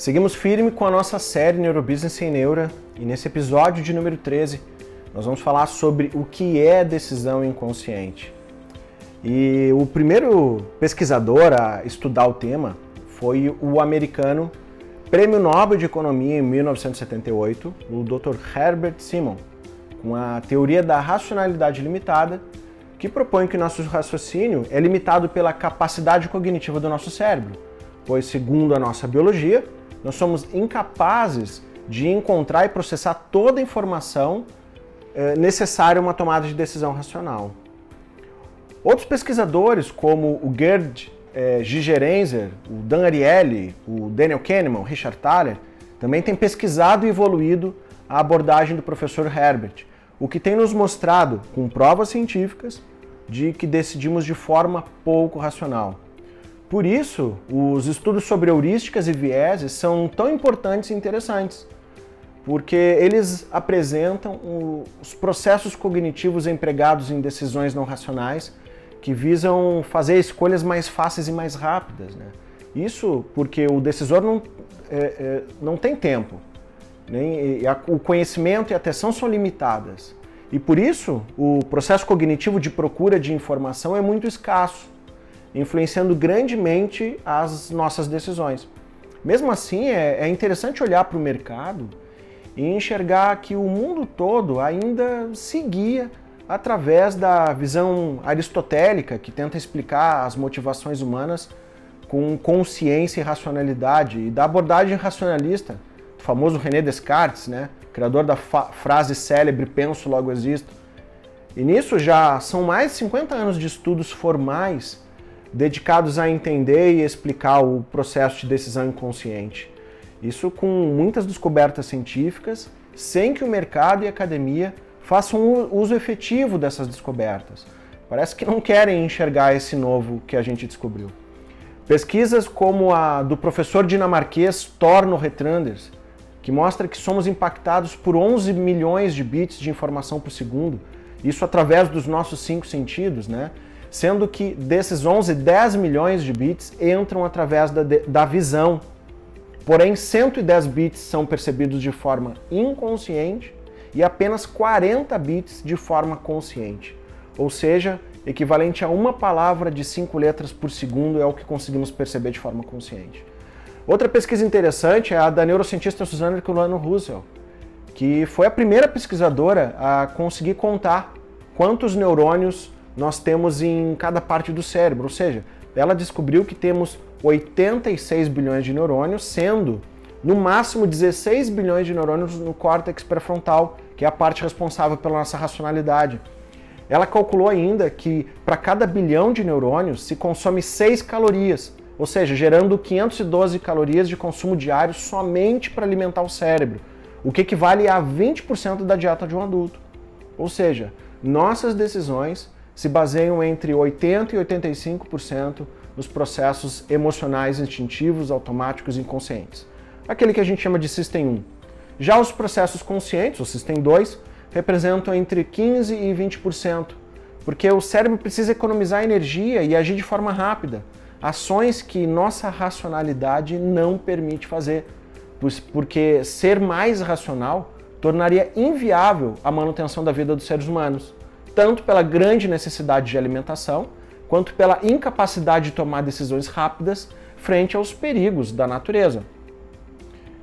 Seguimos firme com a nossa série Neurobusiness sem Neura e nesse episódio de número 13 nós vamos falar sobre o que é decisão inconsciente. E o primeiro pesquisador a estudar o tema foi o americano Prêmio Nobel de Economia em 1978, o Dr. Herbert Simon, com a teoria da racionalidade limitada, que propõe que nosso raciocínio é limitado pela capacidade cognitiva do nosso cérebro, pois, segundo a nossa biologia, nós somos incapazes de encontrar e processar toda a informação é, necessária a uma tomada de decisão racional. Outros pesquisadores, como o Gerd é, Gigerenzer, o Dan Ariely, o Daniel Kahneman, o Richard Thaler, também têm pesquisado e evoluído a abordagem do professor Herbert, o que tem nos mostrado, com provas científicas, de que decidimos de forma pouco racional. Por isso, os estudos sobre heurísticas e vieses são tão importantes e interessantes, porque eles apresentam os processos cognitivos empregados em decisões não racionais que visam fazer escolhas mais fáceis e mais rápidas. Né? Isso porque o decisor não, é, é, não tem tempo, nem, a, o conhecimento e a atenção são limitadas. E por isso, o processo cognitivo de procura de informação é muito escasso influenciando grandemente as nossas decisões. Mesmo assim, é, é interessante olhar para o mercado e enxergar que o mundo todo ainda seguia através da visão aristotélica que tenta explicar as motivações humanas com consciência e racionalidade e da abordagem racionalista, do famoso René Descartes, né, criador da frase célebre penso logo existo. E nisso já são mais de 50 anos de estudos formais dedicados a entender e explicar o processo de decisão inconsciente. Isso com muitas descobertas científicas, sem que o mercado e a academia façam uso efetivo dessas descobertas. Parece que não querem enxergar esse novo que a gente descobriu. Pesquisas como a do professor dinamarquês Torno Retranders, que mostra que somos impactados por 11 milhões de bits de informação por segundo, isso através dos nossos cinco sentidos, né? Sendo que desses 11, 10 milhões de bits entram através da, da visão. Porém, 110 bits são percebidos de forma inconsciente e apenas 40 bits de forma consciente. Ou seja, equivalente a uma palavra de 5 letras por segundo é o que conseguimos perceber de forma consciente. Outra pesquisa interessante é a da neurocientista Susanna Herculano Russell, que foi a primeira pesquisadora a conseguir contar quantos neurônios nós temos em cada parte do cérebro. Ou seja, ela descobriu que temos 86 bilhões de neurônios, sendo no máximo 16 bilhões de neurônios no córtex pré-frontal, que é a parte responsável pela nossa racionalidade. Ela calculou ainda que para cada bilhão de neurônios se consome 6 calorias, ou seja, gerando 512 calorias de consumo diário somente para alimentar o cérebro, o que equivale a 20% da dieta de um adulto. Ou seja, nossas decisões se baseiam entre 80% e 85% nos processos emocionais instintivos, automáticos e inconscientes. Aquele que a gente chama de System 1. Já os processos conscientes, o System 2, representam entre 15% e 20%, porque o cérebro precisa economizar energia e agir de forma rápida, ações que nossa racionalidade não permite fazer, porque ser mais racional tornaria inviável a manutenção da vida dos seres humanos tanto pela grande necessidade de alimentação, quanto pela incapacidade de tomar decisões rápidas frente aos perigos da natureza.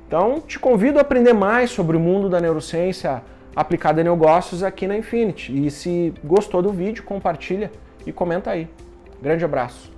Então, te convido a aprender mais sobre o mundo da neurociência aplicada em negócios aqui na Infinity. E se gostou do vídeo, compartilha e comenta aí. Grande abraço!